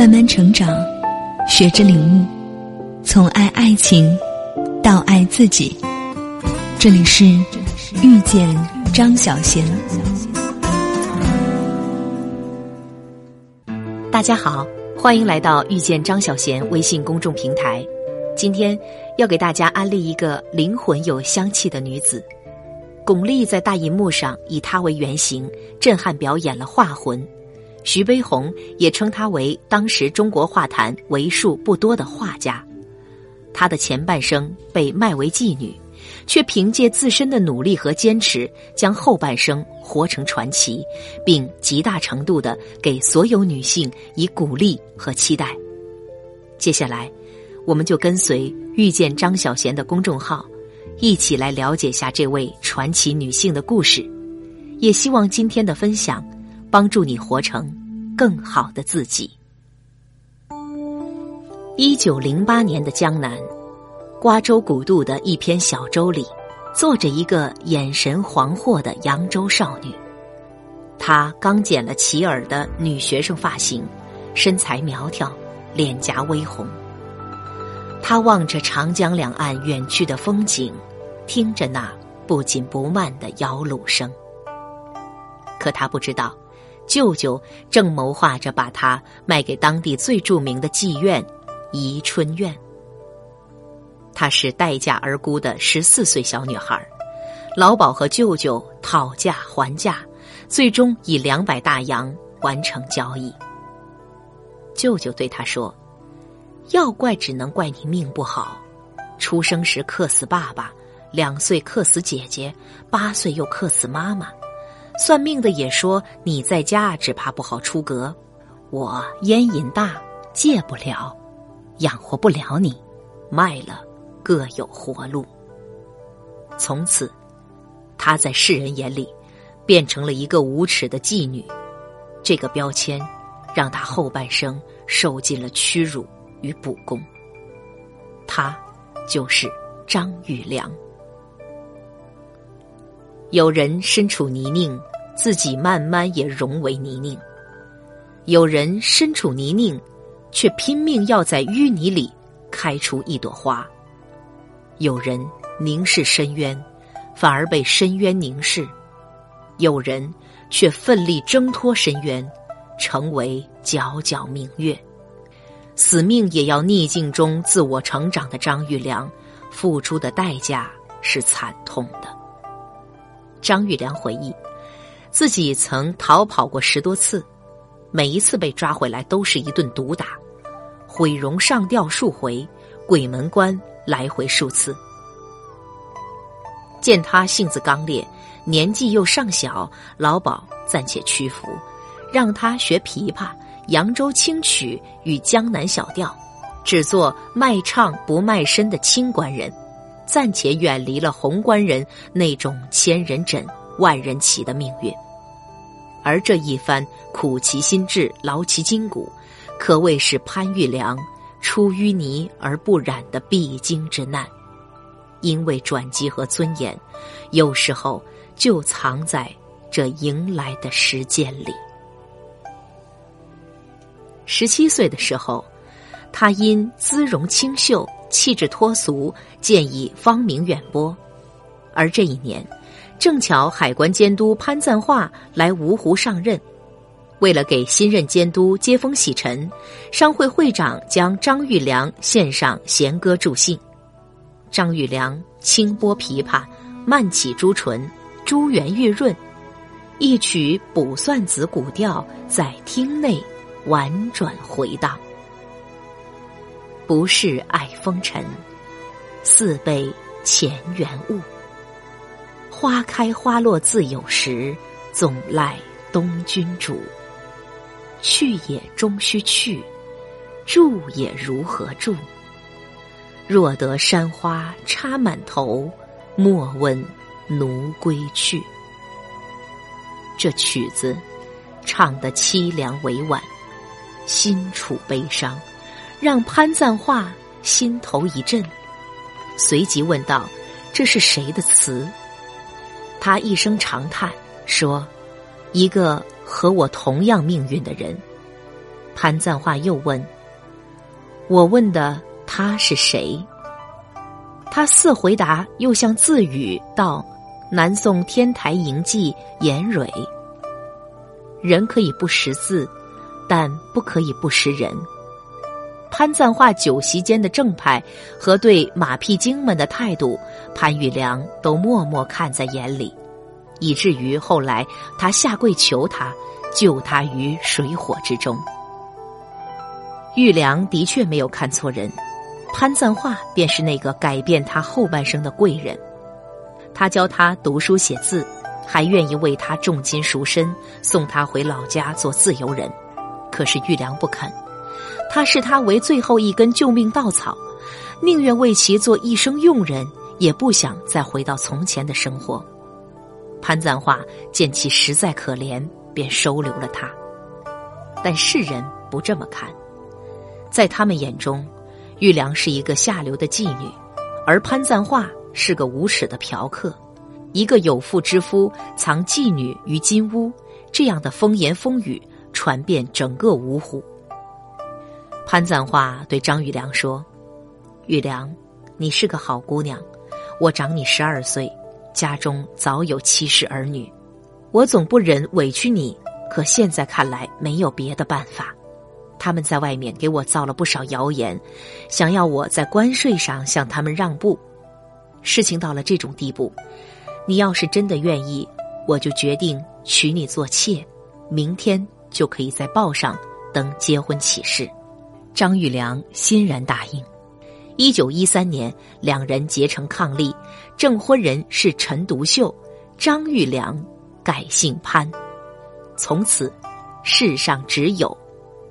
慢慢成长，学着领悟，从爱爱情到爱自己。这里是遇见张小贤。大家好，欢迎来到遇见张小贤微信公众平台。今天要给大家安利一个灵魂有香气的女子。巩俐在大银幕上以她为原型，震撼表演了《画魂》。徐悲鸿也称她为当时中国画坛为数不多的画家。她的前半生被卖为妓女，却凭借自身的努力和坚持，将后半生活成传奇，并极大程度的给所有女性以鼓励和期待。接下来，我们就跟随遇见张小娴的公众号，一起来了解下这位传奇女性的故事。也希望今天的分享。帮助你活成更好的自己。一九零八年的江南，瓜州古渡的一篇小舟里，坐着一个眼神惶惑的扬州少女。她刚剪了齐耳的女学生发型，身材苗条，脸颊微红。她望着长江两岸远去的风景，听着那不紧不慢的摇橹声。可她不知道。舅舅正谋划着把她卖给当地最著名的妓院——宜春院。她是待嫁而沽的十四岁小女孩，老鸨和舅舅讨价还价，最终以两百大洋完成交易。舅舅对她说：“要怪只能怪你命不好，出生时克死爸爸，两岁克死姐姐，八岁又克死妈妈。”算命的也说你在家只怕不好出阁，我烟瘾大，戒不了，养活不了你，卖了各有活路。从此，她在世人眼里变成了一个无耻的妓女，这个标签让她后半生受尽了屈辱与不公。她就是张玉良。有人身处泥泞。自己慢慢也融为泥泞。有人身处泥泞，却拼命要在淤泥里开出一朵花。有人凝视深渊，反而被深渊凝视；有人却奋力挣脱深渊，成为皎皎明月。死命也要逆境中自我成长的张玉良，付出的代价是惨痛的。张玉良回忆。自己曾逃跑过十多次，每一次被抓回来都是一顿毒打，毁容上吊数回，鬼门关来回数次。见他性子刚烈，年纪又尚小，老鸨暂且屈服，让他学琵琶、扬州清曲与江南小调，只做卖唱不卖身的清官人，暂且远离了红官人那种千人枕。万人骑的命运，而这一番苦其心志、劳其筋骨，可谓是潘玉良出淤泥而不染的必经之难。因为转机和尊严，有时候就藏在这迎来的时间里。十七岁的时候，他因姿容清秀、气质脱俗，建议芳名远播，而这一年。正巧海关监督潘赞化来芜湖上任，为了给新任监督接风洗尘，商会会长将张玉良献上弦歌助兴。张玉良轻拨琵琶，慢起朱唇，珠圆玉润，一曲卜算子古调在厅内婉转回荡。不是爱风尘，似被前缘误。花开花落自有时，总赖东君主。去也终须去，住也如何住？若得山花插满头，莫问奴归去。这曲子唱得凄凉委婉，心处悲伤，让潘赞化心头一震，随即问道：“这是谁的词？”他一声长叹说：“一个和我同样命运的人。”潘赞化又问：“我问的他是谁？”他似回答，又像自语道：“南宋天台营妓严蕊。”人可以不识字，但不可以不识人。潘赞化酒席间的正派和对马屁精们的态度，潘玉良都默默看在眼里，以至于后来他下跪求他救他于水火之中。玉良的确没有看错人，潘赞化便是那个改变他后半生的贵人。他教他读书写字。还愿意为他重金赎身，送他回老家做自由人。可是玉良不肯，他视他为最后一根救命稻草，宁愿为其做一生佣人，也不想再回到从前的生活。潘赞化见其实在可怜，便收留了他。但世人不这么看，在他们眼中，玉良是一个下流的妓女，而潘赞化是个无耻的嫖客。一个有妇之夫藏妓女于金屋，这样的风言风语传遍整个芜湖。潘赞化对张玉良说：“玉良，你是个好姑娘，我长你十二岁，家中早有妻室儿女，我总不忍委屈你。可现在看来没有别的办法，他们在外面给我造了不少谣言，想要我在关税上向他们让步。事情到了这种地步。”你要是真的愿意，我就决定娶你做妾，明天就可以在报上登结婚启事。张玉良欣然答应。一九一三年，两人结成伉俪，证婚人是陈独秀，张玉良改姓潘，从此世上只有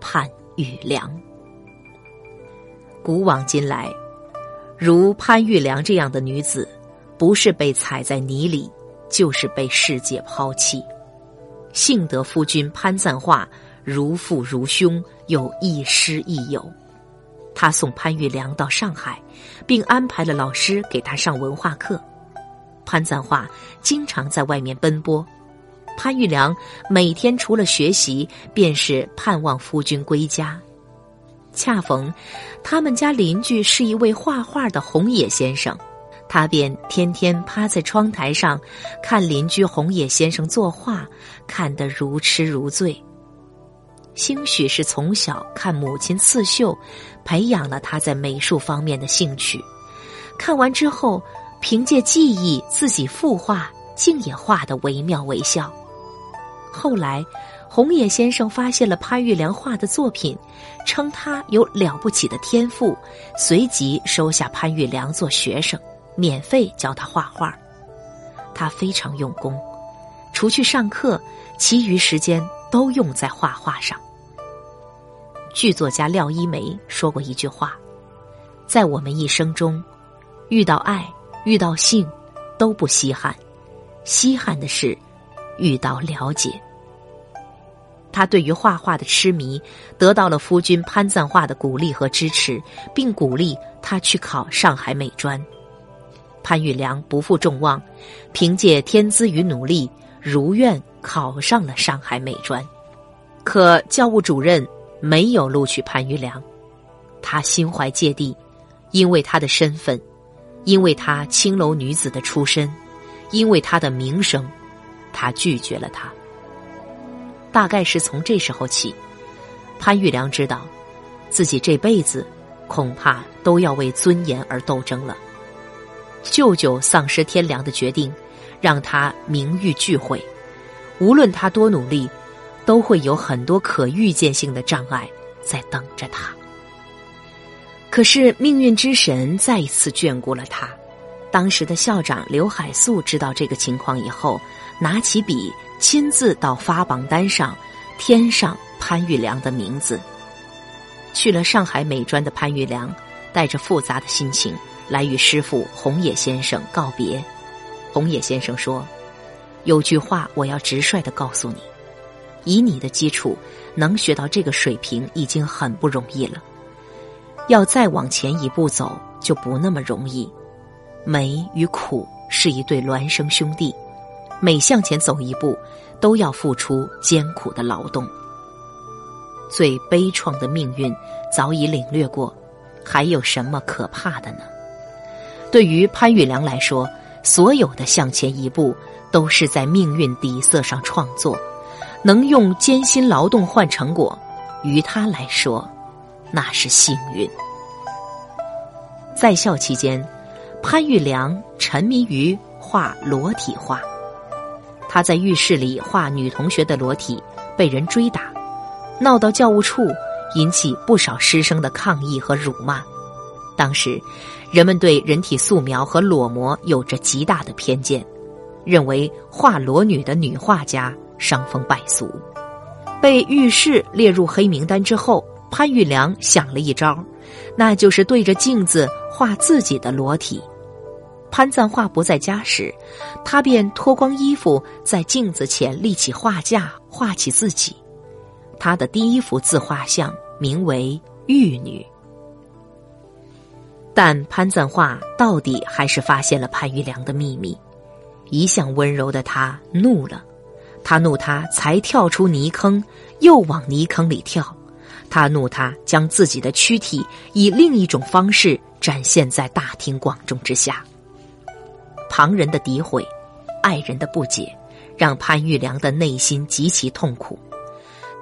潘玉良。古往今来，如潘玉良这样的女子。不是被踩在泥里，就是被世界抛弃。幸得夫君潘赞化如父如兄，又亦师亦友。他送潘玉良到上海，并安排了老师给他上文化课。潘赞化经常在外面奔波，潘玉良每天除了学习，便是盼望夫君归家。恰逢他们家邻居是一位画画的红野先生。他便天天趴在窗台上，看邻居红野先生作画，看得如痴如醉。兴许是从小看母亲刺绣，培养了他在美术方面的兴趣。看完之后，凭借记忆自己复画，竟也画得惟妙惟肖。后来，红野先生发现了潘玉良画的作品，称他有了不起的天赋，随即收下潘玉良做学生。免费教他画画，他非常用功，除去上课，其余时间都用在画画上。剧作家廖一梅说过一句话：“在我们一生中，遇到爱、遇到性，都不稀罕，稀罕的是遇到了解。”他对于画画的痴迷，得到了夫君潘赞化的鼓励和支持，并鼓励他去考上海美专。潘玉良不负众望，凭借天资与努力，如愿考上了上海美专。可教务主任没有录取潘玉良，他心怀芥蒂，因为他的身份，因为他青楼女子的出身，因为他的名声，他拒绝了他。大概是从这时候起，潘玉良知道，自己这辈子恐怕都要为尊严而斗争了。舅舅丧失天良的决定，让他名誉俱毁。无论他多努力，都会有很多可预见性的障碍在等着他。可是命运之神再一次眷顾了他。当时的校长刘海粟知道这个情况以后，拿起笔亲自到发榜单上添上潘玉良的名字。去了上海美专的潘玉良，带着复杂的心情。来与师傅红野先生告别。红野先生说：“有句话我要直率的告诉你，以你的基础，能学到这个水平已经很不容易了。要再往前一步走，就不那么容易。美与苦是一对孪生兄弟，每向前走一步，都要付出艰苦的劳动。”最悲怆的命运早已领略过，还有什么可怕的呢？对于潘玉良来说，所有的向前一步都是在命运底色上创作，能用艰辛劳动换成果，于他来说，那是幸运。在校期间，潘玉良沉迷于画裸体画。他在浴室里画女同学的裸体，被人追打，闹到教务处，引起不少师生的抗议和辱骂。当时，人们对人体素描和裸模有着极大的偏见，认为画裸女的女画家伤风败俗。被浴室列入黑名单之后，潘玉良想了一招，那就是对着镜子画自己的裸体。潘赞化不在家时，他便脱光衣服，在镜子前立起画架，画起自己。他的第一幅自画像名为《玉女》。但潘赞化到底还是发现了潘玉良的秘密。一向温柔的他怒了，他怒他才跳出泥坑，又往泥坑里跳；他怒他将自己的躯体以另一种方式展现在大庭广众之下。旁人的诋毁，爱人的不解，让潘玉良的内心极其痛苦。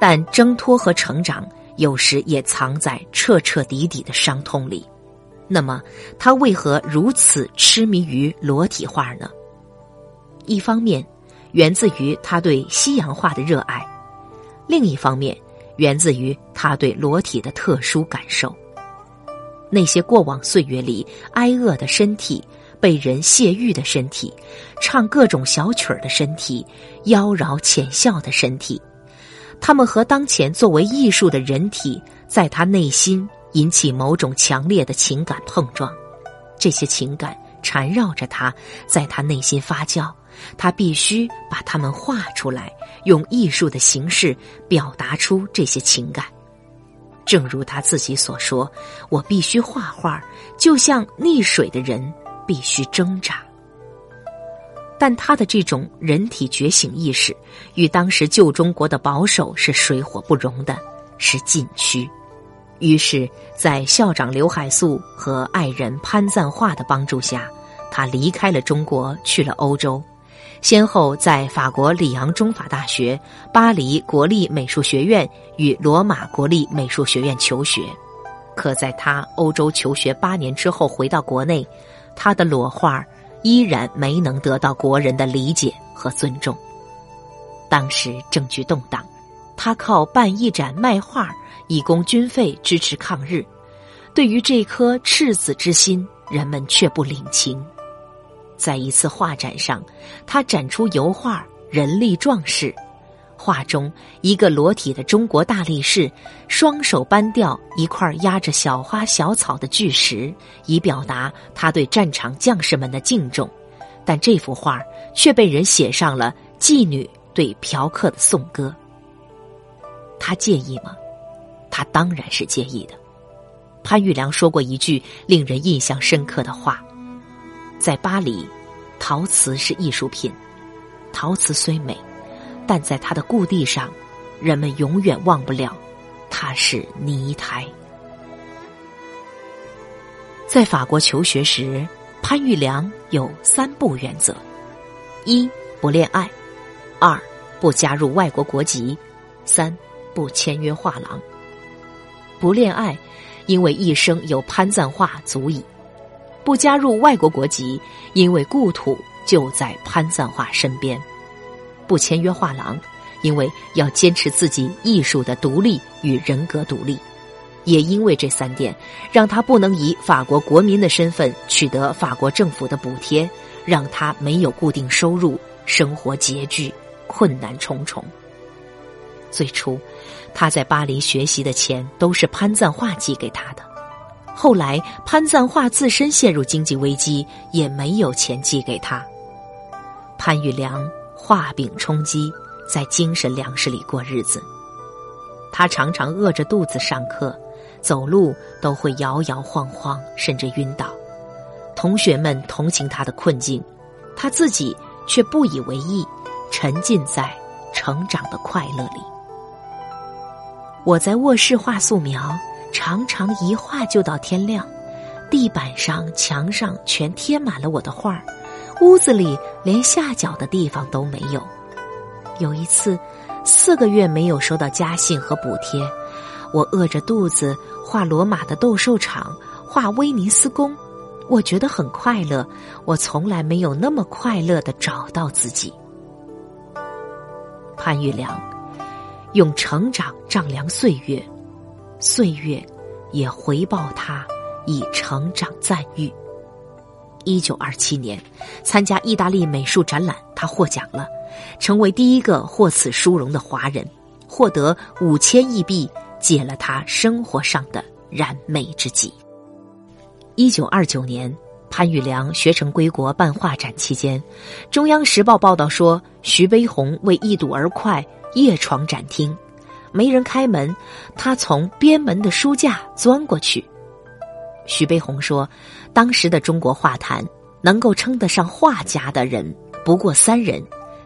但挣脱和成长，有时也藏在彻彻底底的伤痛里。那么，他为何如此痴迷于裸体画呢？一方面，源自于他对西洋画的热爱；另一方面，源自于他对裸体的特殊感受。那些过往岁月里挨饿的身体。被人泄欲的身体，唱各种小曲儿的身体，妖娆浅笑的身体，他们和当前作为艺术的人体，在他内心引起某种强烈的情感碰撞，这些情感缠绕着他，在他内心发酵，他必须把它们画出来，用艺术的形式表达出这些情感。正如他自己所说：“我必须画画，就像溺水的人。”必须挣扎，但他的这种人体觉醒意识，与当时旧中国的保守是水火不容的，是禁区。于是，在校长刘海粟和爱人潘赞化的帮助下，他离开了中国，去了欧洲，先后在法国里昂中法大学、巴黎国立美术学院与罗马国立美术学院求学。可在他欧洲求学八年之后，回到国内。他的裸画依然没能得到国人的理解和尊重。当时政局动荡，他靠办一展卖画以供军费支持抗日。对于这颗赤子之心，人们却不领情。在一次画展上，他展出油画《人力壮士》。画中一个裸体的中国大力士，双手搬掉一块压着小花小草的巨石，以表达他对战场将士们的敬重。但这幅画却被人写上了妓女对嫖客的颂歌。他介意吗？他当然是介意的。潘玉良说过一句令人印象深刻的话：“在巴黎，陶瓷是艺术品，陶瓷虽美。”但在它的故地上，人们永远忘不了，它是泥胎。在法国求学时，潘玉良有三不原则：一不恋爱，二不加入外国国籍，三不签约画廊。不恋爱，因为一生有潘赞化足矣；不加入外国国籍，因为故土就在潘赞化身边。不签约画廊，因为要坚持自己艺术的独立与人格独立，也因为这三点，让他不能以法国国民的身份取得法国政府的补贴，让他没有固定收入，生活拮据，困难重重。最初，他在巴黎学习的钱都是潘赞化寄给他的，后来潘赞化自身陷入经济危机，也没有钱寄给他。潘玉良。画饼充饥，在精神粮食里过日子。他常常饿着肚子上课，走路都会摇摇晃晃，甚至晕倒。同学们同情他的困境，他自己却不以为意，沉浸在成长的快乐里。我在卧室画素描，常常一画就到天亮。地板上、墙上全贴满了我的画，屋子里连下脚的地方都没有。有一次，四个月没有收到家信和补贴，我饿着肚子画罗马的斗兽场，画威尼斯宫，我觉得很快乐。我从来没有那么快乐的找到自己。潘玉良用成长丈量岁月，岁月也回报他。以成长赞誉。一九二七年，参加意大利美术展览，他获奖了，成为第一个获此殊荣的华人，获得五千亿币，解了他生活上的燃眉之急。一九二九年，潘玉良学成归国办画展期间，中央时报报道说，徐悲鸿为一睹而快，夜闯展厅，没人开门，他从边门的书架钻过去。徐悲鸿说：“当时的中国画坛能够称得上画家的人不过三人，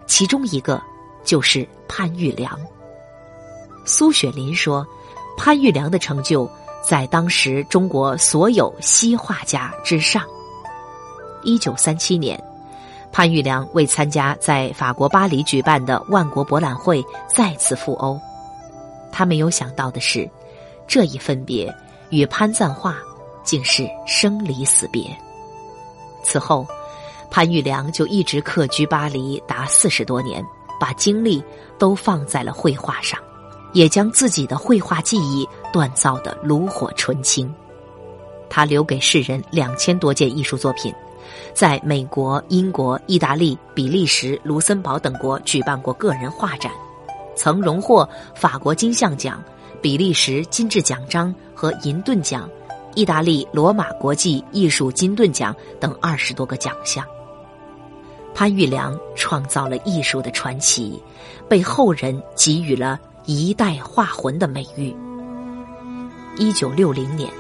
其中一个就是潘玉良。”苏雪林说：“潘玉良的成就在当时中国所有西画家之上。”一九三七年，潘玉良为参加在法国巴黎举办的万国博览会再次赴欧，他没有想到的是，这一分别与潘赞化。竟是生离死别。此后，潘玉良就一直客居巴黎达四十多年，把精力都放在了绘画上，也将自己的绘画技艺锻造的炉火纯青。他留给世人两千多件艺术作品，在美国、英国、意大利、比利时、卢森堡等国举办过个人画展，曾荣获法国金像奖、比利时金质奖章和银盾奖。意大利罗马国际艺术金盾奖等二十多个奖项。潘玉良创造了艺术的传奇，被后人给予了一代画魂的美誉。一九六零年，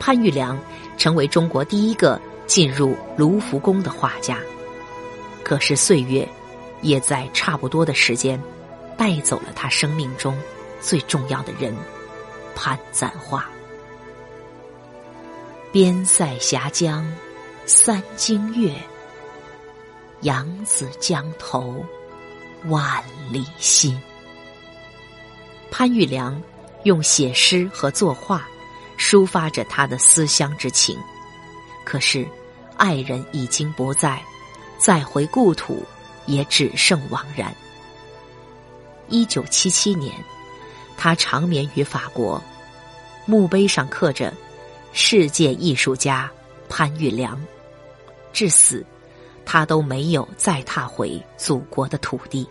潘玉良成为中国第一个进入卢浮宫的画家。可是岁月，也在差不多的时间，带走了他生命中最重要的人——潘赞化。边塞峡江，三京月。扬子江头，万里心。潘玉良用写诗和作画，抒发着他的思乡之情。可是，爱人已经不在，再回故土，也只剩惘然。一九七七年，他长眠于法国，墓碑上刻着。世界艺术家潘玉良，至死，他都没有再踏回祖国的土地。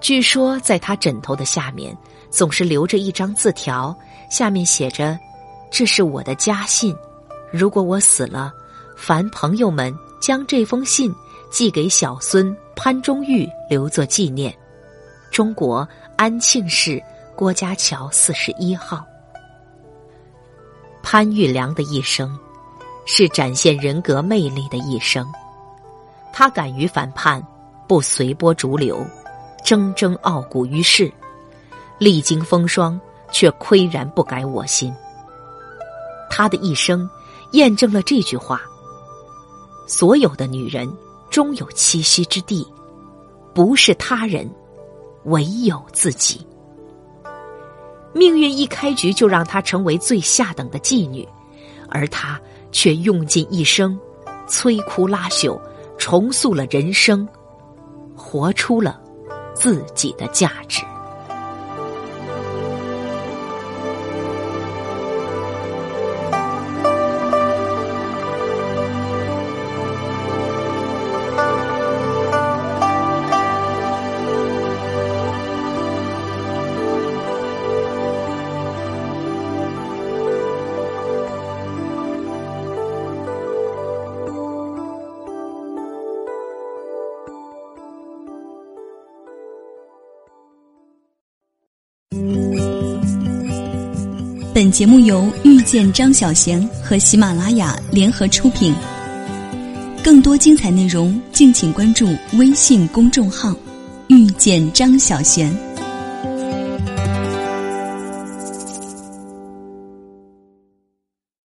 据说，在他枕头的下面，总是留着一张字条，下面写着：“这是我的家信，如果我死了，凡朋友们将这封信寄给小孙潘忠玉，留作纪念。”中国安庆市郭家桥四十一号。潘玉良的一生，是展现人格魅力的一生。他敢于反叛，不随波逐流，铮铮傲骨于世，历经风霜却岿然不改我心。他的一生验证了这句话：所有的女人终有栖息之地，不是他人，唯有自己。命运一开局就让她成为最下等的妓女，而她却用尽一生，摧枯拉朽，重塑了人生，活出了自己的价值。本节目由遇见张小娴和喜马拉雅联合出品。更多精彩内容，敬请关注微信公众号“遇见张小娴”。